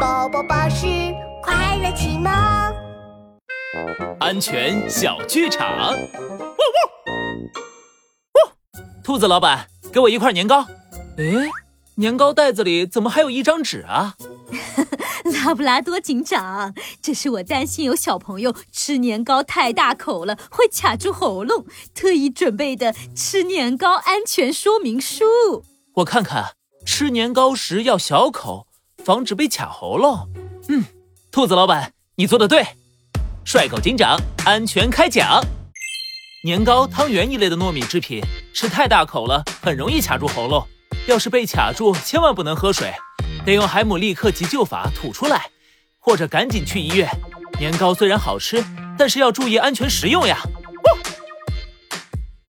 宝宝巴士快乐启蒙，安全小剧场。汪汪！兔子老板，给我一块年糕。诶，年糕袋子里怎么还有一张纸啊？拉布拉多警长，这是我担心有小朋友吃年糕太大口了会卡住喉咙，特意准备的吃年糕安全说明书。我看看，吃年糕时要小口，防止被卡喉咙。嗯，兔子老板，你做的对。帅狗警长，安全开讲。年糕、汤圆一类的糯米制品，吃太大口了，很容易卡住喉咙。要是被卡住，千万不能喝水。得用海姆立克急救法吐出来，或者赶紧去医院。年糕虽然好吃，但是要注意安全食用呀。